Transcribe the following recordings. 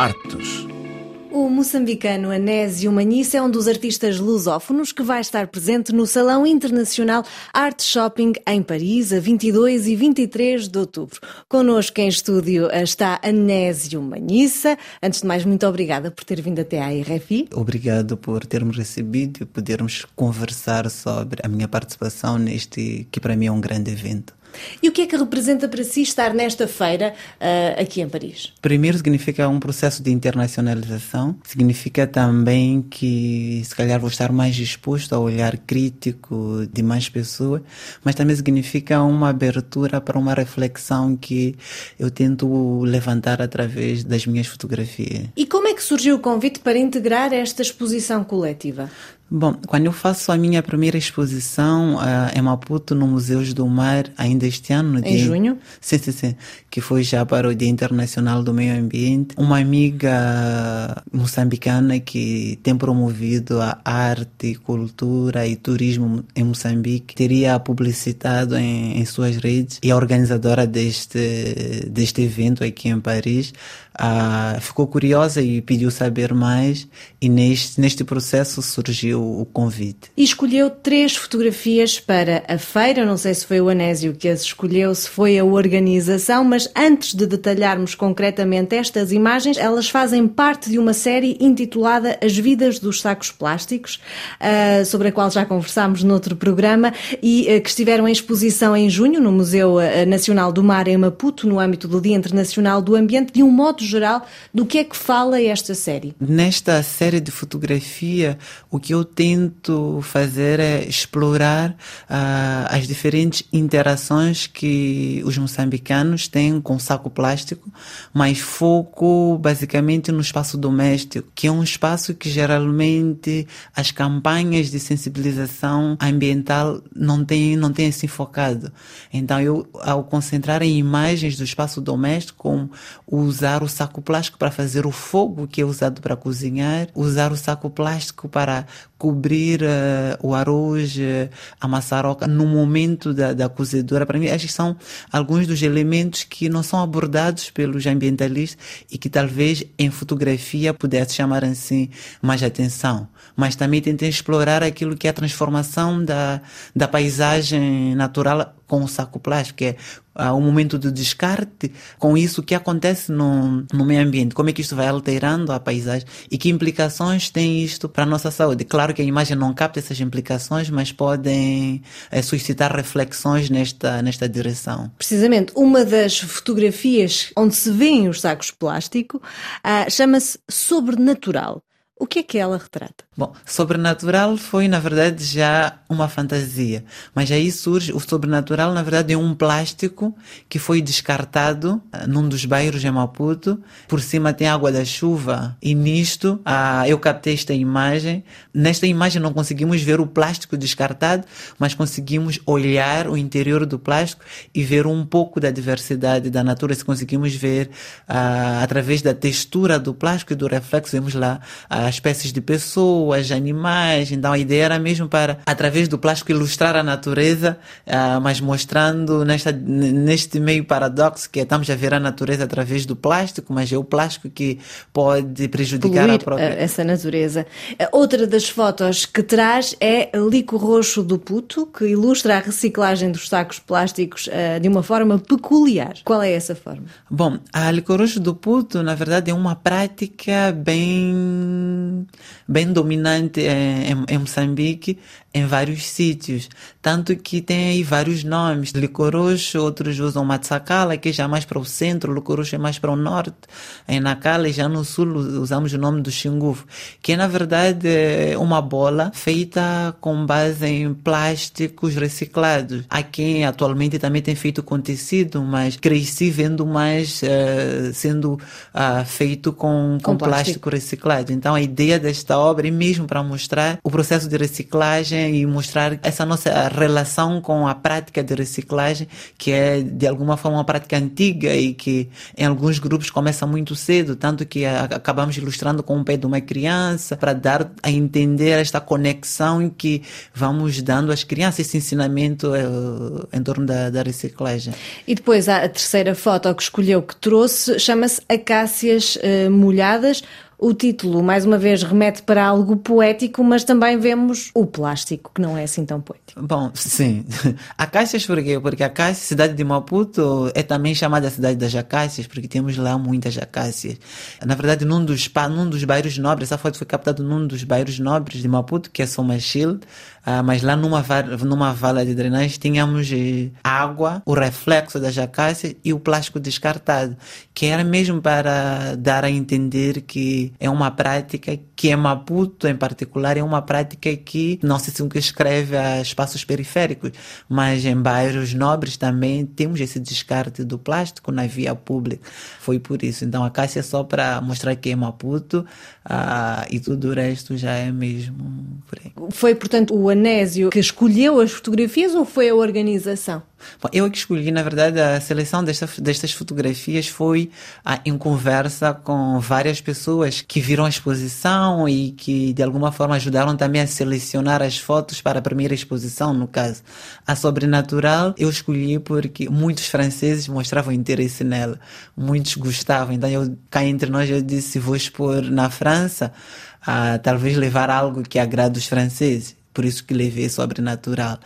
Artes. O moçambicano Anésio Manhissa é um dos artistas lusófonos que vai estar presente no Salão Internacional Art Shopping em Paris, a 22 e 23 de outubro. Connosco em estúdio está Anésio Manhissa. Antes de mais, muito obrigada por ter vindo até à RFI. Obrigado por termos recebido e podermos conversar sobre a minha participação neste, que para mim é um grande evento. E o que é que representa para si estar nesta feira uh, aqui em Paris? Primeiro, significa um processo de internacionalização. Significa também que, se calhar, vou estar mais disposto ao olhar crítico de mais pessoas, mas também significa uma abertura para uma reflexão que eu tento levantar através das minhas fotografias. E como é que surgiu o convite para integrar esta exposição coletiva? Bom, quando eu faço a minha primeira exposição uh, em Maputo, no Museus do Mar, ainda este ano. em dia, junho? Sim, sim, sim. Que foi já para o Dia Internacional do Meio Ambiente. Uma amiga moçambicana que tem promovido a arte, cultura e turismo em Moçambique teria publicitado em, em suas redes e a organizadora deste, deste evento aqui em Paris uh, ficou curiosa e pediu saber mais e neste, neste processo surgiu o convite. E escolheu três fotografias para a feira, não sei se foi o Anésio que as escolheu, se foi a organização, mas antes de detalharmos concretamente estas imagens, elas fazem parte de uma série intitulada As Vidas dos Sacos Plásticos, uh, sobre a qual já conversámos noutro programa e uh, que estiveram em exposição em junho no Museu Nacional do Mar em Maputo, no âmbito do Dia Internacional do Ambiente, de um modo geral, do que é que fala esta série? Nesta série de fotografia, o que eu tento fazer é explorar uh, as diferentes interações que os moçambicanos têm com saco plástico, mas foco basicamente no espaço doméstico, que é um espaço que geralmente as campanhas de sensibilização ambiental não têm, não têm se focado. Então, eu, ao concentrar em imagens do espaço doméstico, como usar o saco plástico para fazer o fogo que é usado para cozinhar, usar o saco plástico para cobrir uh, o arroz, uh, a maçaroca no momento da, da cozedura. Para mim, estes são alguns dos elementos que não são abordados pelos ambientalistas e que talvez em fotografia pudesse chamar assim mais atenção. Mas também tentei explorar aquilo que é a transformação da, da paisagem natural com o saco plástico, que é o momento do descarte, com isso que acontece no, no meio ambiente, como é que isto vai alterando a paisagem e que implicações tem isto para a nossa saúde. Claro que a imagem não capta essas implicações, mas podem é, suscitar reflexões nesta, nesta direção. Precisamente, uma das fotografias onde se vêem os sacos plástico uh, chama-se Sobrenatural. O que é que ela retrata? Bom, sobrenatural foi, na verdade, já uma fantasia. Mas aí surge o sobrenatural, na verdade, é um plástico que foi descartado uh, num dos bairros de Maputo. Por cima tem água da chuva. E nisto, uh, eu captei esta imagem. Nesta imagem não conseguimos ver o plástico descartado, mas conseguimos olhar o interior do plástico e ver um pouco da diversidade da natureza. Conseguimos ver uh, através da textura do plástico e do reflexo, vemos lá as espécies de pessoas pessoas, animais. Então a ideia era mesmo para, através do plástico, ilustrar a natureza, uh, mas mostrando nesta, neste meio paradoxo que estamos a ver a natureza através do plástico, mas é o plástico que pode prejudicar Poluir a própria. essa natureza. Outra das fotos que traz é Lico Roxo do Puto, que ilustra a reciclagem dos sacos plásticos uh, de uma forma peculiar. Qual é essa forma? Bom, a Lico Roxo do Puto, na verdade, é uma prática bem, bem dominante em, em, Moçambique em vários sítios, tanto que tem aí vários nomes, licoroxo, outros usam matsakala, que já é mais para o centro, licoroxo é mais para o norte, em Nacala e já no sul usamos o nome do xingufo, que é na verdade é uma bola feita com base em plásticos reciclados. Quem atualmente também tem feito com tecido, mas cresci vendo mais uh, sendo uh, feito com, com, com plástico. plástico reciclado. Então a ideia desta obra é mesmo para mostrar o processo de reciclagem e mostrar essa nossa relação com a prática de reciclagem, que é de alguma forma uma prática antiga e que em alguns grupos começa muito cedo, tanto que acabamos ilustrando com o pé de uma criança para dar a entender esta conexão que vamos dando às crianças, esse ensinamento uh, em torno da, da reciclagem. E depois a terceira foto que escolheu que trouxe chama-se Acácias uh, Molhadas. O título, mais uma vez, remete para algo poético, mas também vemos o plástico, que não é assim tão poético. Bom, sim. Acácias por quê? Porque a Acácia, cidade de Maputo, é também chamada a cidade das acácias, porque temos lá muitas acácias. Na verdade, num dos, num dos bairros nobres, essa foto foi captada num dos bairros nobres de Maputo, que é Somachil, ah, mas lá numa, numa vala de drenagem tínhamos eh, água, o reflexo das acácias e o plástico descartado, que era mesmo para dar a entender que é uma prática que em Maputo, em particular, é uma prática que não se circunscreve a espaços periféricos, mas em bairros nobres também temos esse descarte do plástico na via pública. Foi por isso. Então a Cássia é só para mostrar que é Maputo ah, e tudo o resto já é mesmo por aí. Foi, portanto, o Anésio que escolheu as fotografias ou foi a organização? Bom, eu é que escolhi, na verdade, a seleção desta, destas fotografias foi ah, em conversa com várias pessoas que viram a exposição e que, de alguma forma, ajudaram também a selecionar as fotos para a primeira exposição, no caso. A Sobrenatural eu escolhi porque muitos franceses mostravam interesse nela, muitos gostavam. Então, eu, cá entre nós, eu disse: vou expor na França, ah, talvez levar algo que agrade os franceses por isso que levei sobrenatural.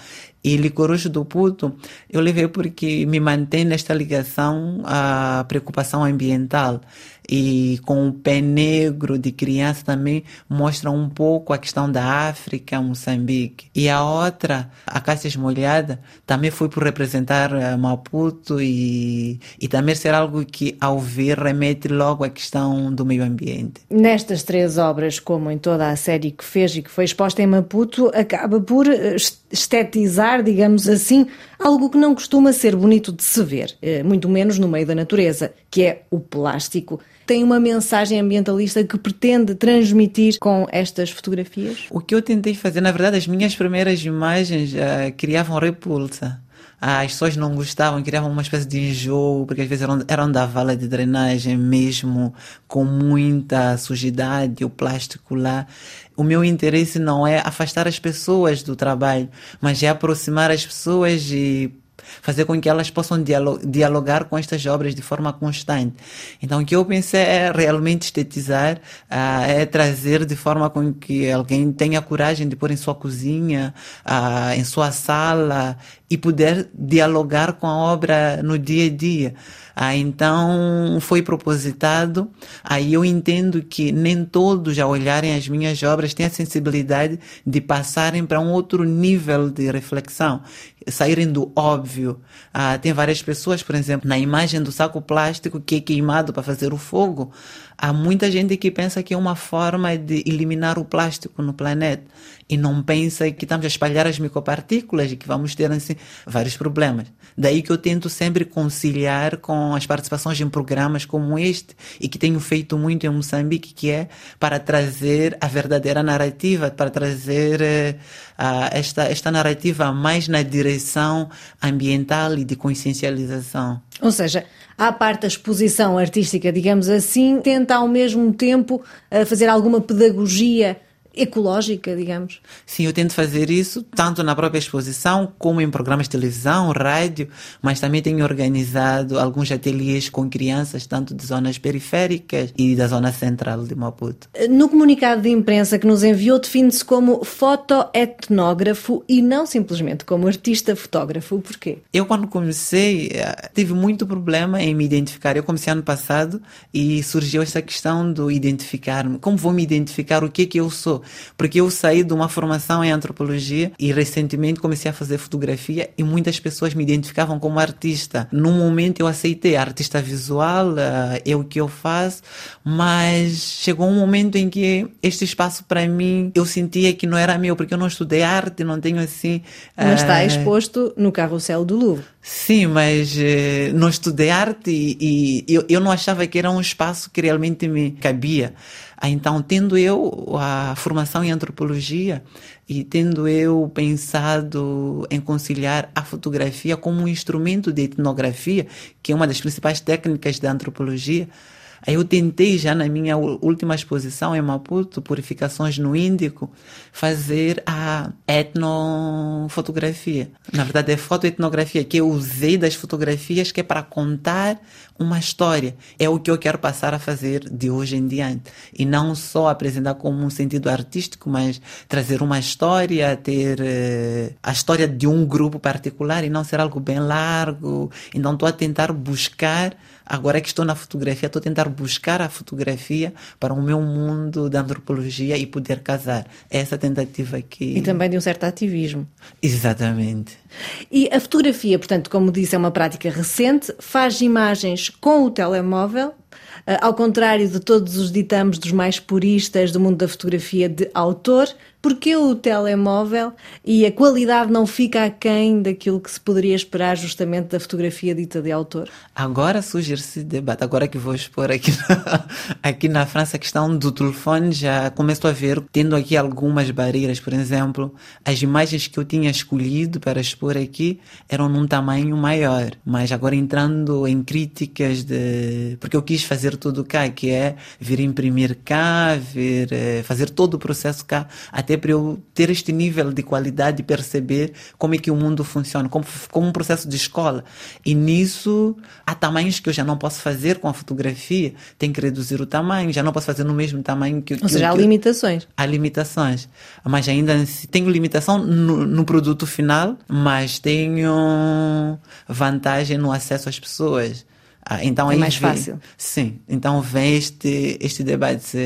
E Licoroso do Puto, eu levei porque me mantém nesta ligação à preocupação ambiental. E com o pé negro de criança também mostra um pouco a questão da África, Moçambique. E a outra, a Cássias Molhada, também foi por representar uh, Maputo e, e também ser algo que, ao ver, remete logo à questão do meio ambiente. Nestas três obras, como em toda a série que fez e que foi exposta em Maputo, acaba por eh, digamos assim, algo que não costuma ser bonito de se ver, eh, muito menos no meio da natureza, que é o plástico. Tem uma mensagem ambientalista que pretende transmitir com estas fotografias? O que eu tentei fazer, na verdade, as minhas primeiras imagens uh, criavam repulsa as pessoas não gostavam, criavam uma espécie de enjoo, porque às vezes eram, eram da vala de drenagem mesmo, com muita sujidade, o plástico lá. O meu interesse não é afastar as pessoas do trabalho, mas é aproximar as pessoas e fazer com que elas possam dialogar com estas obras de forma constante. Então, o que eu pensei é realmente estetizar, uh, é trazer de forma com que alguém tenha coragem de pôr em sua cozinha, uh, em sua sala e poder dialogar com a obra no dia a dia. Ah, então foi propositado. Aí eu entendo que nem todos, ao olharem as minhas obras, têm a sensibilidade de passarem para um outro nível de reflexão, saírem do óbvio. Ah, tem várias pessoas, por exemplo, na imagem do saco plástico que é queimado para fazer o fogo. Há muita gente que pensa que é uma forma de eliminar o plástico no planeta e não pensa que estamos a espalhar as micropartículas e que vamos ter assim vários problemas. Daí que eu tento sempre conciliar com as participações em programas como este e que tenho feito muito em Moçambique, que é para trazer a verdadeira narrativa, para trazer uh, esta, esta narrativa mais na direção ambiental e de consciencialização. Ou seja, à parte da exposição artística, digamos assim, tenta ao mesmo tempo uh, fazer alguma pedagogia ecológica, digamos. Sim, eu tento fazer isso tanto na própria exposição como em programas de televisão, rádio, mas também tenho organizado alguns ateliês com crianças, tanto de zonas periféricas e da zona central de Maputo. No comunicado de imprensa que nos enviou, define-se como fotoetnógrafo e não simplesmente como artista fotógrafo. Porquê? Eu, quando comecei, eh, tive muito problema em me identificar. Eu comecei ano passado e surgiu essa questão do identificar-me. Como vou me identificar? O que é que eu sou? Porque eu saí de uma formação em antropologia e recentemente comecei a fazer fotografia e muitas pessoas me identificavam como artista. No momento eu aceitei artista visual, eh, é o que eu faço, mas chegou um momento em que este espaço para mim eu sentia que não era meu, porque eu não estudei arte, não tenho assim. Mas está eh, exposto no carrossel do Louvre. Sim, mas eh, não estudei arte e, e eu, eu, não achava que era um espaço que realmente me cabia. Ah, então, tendo eu a formação em antropologia e tendo eu pensado em conciliar a fotografia como um instrumento de etnografia, que é uma das principais técnicas da antropologia, Aí eu tentei já na minha última exposição em Maputo, Purificações no Índico, fazer a etnofotografia. Na verdade é fotoetnografia que eu usei das fotografias que é para contar uma história. É o que eu quero passar a fazer de hoje em diante. E não só apresentar como um sentido artístico, mas trazer uma história, ter uh, a história de um grupo particular e não ser algo bem largo. Então estou a tentar buscar Agora que estou na fotografia, estou a tentar buscar a fotografia para o meu mundo da antropologia e poder casar. Essa tentativa aqui. E também de um certo ativismo. Exatamente. E a fotografia, portanto, como disse, é uma prática recente, faz imagens com o telemóvel, ao contrário de todos os ditames dos mais puristas do mundo da fotografia de autor, porque o telemóvel e a qualidade não fica aquém daquilo que se poderia esperar justamente da fotografia dita de autor? Agora surge esse debate, agora que vou expor aqui na, aqui na França a questão do telefone, já começo a ver, tendo aqui algumas barreiras, por exemplo, as imagens que eu tinha escolhido para expor aqui eram num tamanho maior, mas agora entrando em críticas de... porque eu quis fazer tudo cá, que é vir imprimir cá, vir eh, fazer todo o processo cá, até para eu ter este nível de qualidade e perceber como é que o mundo funciona, como, como um processo de escola. E nisso há tamanhos que eu já não posso fazer com a fotografia, tenho que reduzir o tamanho, já não posso fazer no mesmo tamanho que... Ou seja, há limitações. Há limitações. Mas ainda tenho limitação no, no produto final, mas tenho vantagem no acesso às pessoas. Ah, então é mais vem, fácil. Sim, então vem este, este debate.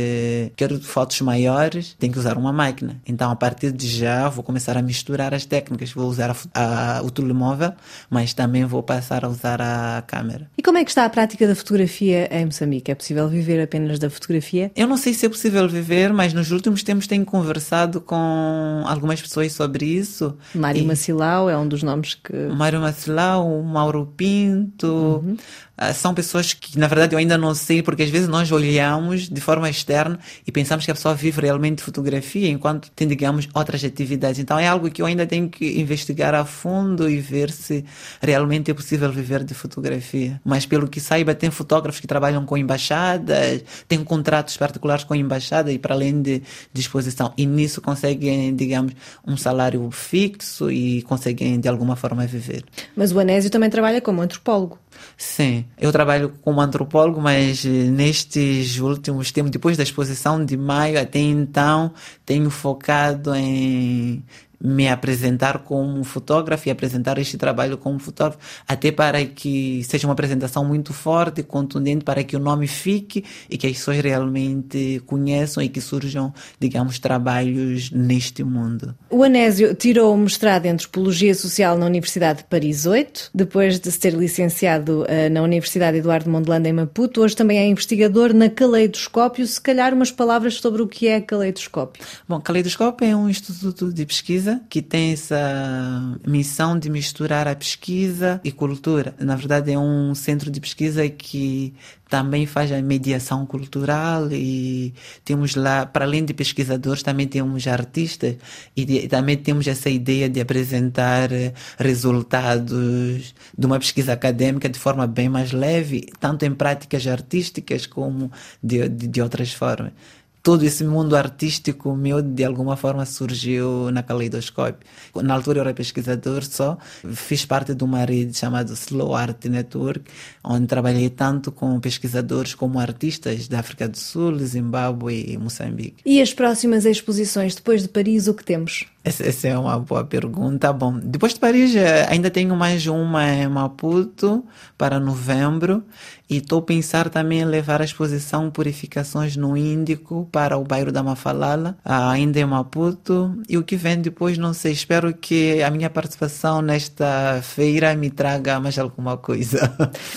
quero fotos maiores, tenho que usar uma máquina. Então a partir de já vou começar a misturar as técnicas. Vou usar a, a, o telemóvel, mas também vou passar a usar a câmera. E como é que está a prática da fotografia em Moçambique? É possível viver apenas da fotografia? Eu não sei se é possível viver, mas nos últimos tempos tenho conversado com algumas pessoas sobre isso. Mário e... Macilau é um dos nomes que. Mário Macilau, Mauro Pinto. Uhum. Ah, são pessoas que, na verdade, eu ainda não sei, porque às vezes nós olhamos de forma externa e pensamos que a pessoa vive realmente fotografia, enquanto tem, digamos, outras atividades. Então é algo que eu ainda tenho que investigar a fundo e ver se realmente é possível viver de fotografia. Mas pelo que saiba, tem fotógrafos que trabalham com embaixadas, têm contratos particulares com embaixada e para além de disposição. E nisso conseguem, digamos, um salário fixo e conseguem de alguma forma viver. Mas o Anésio também trabalha como antropólogo. Sim, eu trabalho como antropólogo, mas eh, nestes últimos tempos, depois da exposição de maio até então, tenho focado em me apresentar como fotógrafo e apresentar este trabalho como fotógrafo, até para que seja uma apresentação muito forte, contundente, para que o nome fique e que as pessoas realmente conheçam e que surjam, digamos, trabalhos neste mundo. O Anésio tirou o mestrado em Antropologia Social na Universidade de Paris 8, depois de se ter licenciado uh, na Universidade Eduardo Mondlane em Maputo, hoje também é investigador na Caleidoscópio. Se calhar umas palavras sobre o que é Caleidoscópio. Bom, Caleidoscópio é um instituto de pesquisa pesquisa que tem essa missão de misturar a pesquisa e cultura. Na verdade, é um centro de pesquisa que também faz a mediação cultural e temos lá, para além de pesquisadores, também temos artistas e, de, também temos essa ideia de apresentar eh, resultados de uma pesquisa acadêmica de forma bem mais leve, tanto em práticas artísticas como de, de, de outras formas todo esse mundo artístico meu de alguma forma surgiu na Caleidoscópio. Na altura eu era pesquisador só, fiz parte de uma rede chamada Slow Art Network, onde trabalhei tanto com pesquisadores como artistas da África do Sul, Zimbábue e Moçambique. E as próximas exposições depois de Paris, o que temos? Essa, essa, é uma boa pergunta. Bom, depois de Paris eh, ainda tenho mais uma em Maputo para novembro e estou a pensar também em levar a exposição Purificações no Índico para o bairro da Mafalala, ainda em Maputo. E o que vem depois, não sei. Espero que a minha participação nesta feira me traga mais alguma coisa.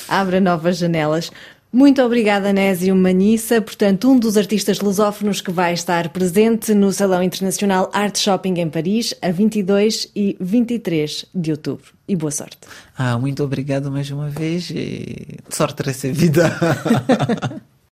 Abra novas janelas. Muito obrigada, Nésio Manissa, portanto, um dos artistas lusófonos que vai estar presente no Salão Internacional Art Shopping em Paris, a 22 e 23 de outubro. E boa sorte. Ah, muito obrigado mais uma vez e sorte recebida.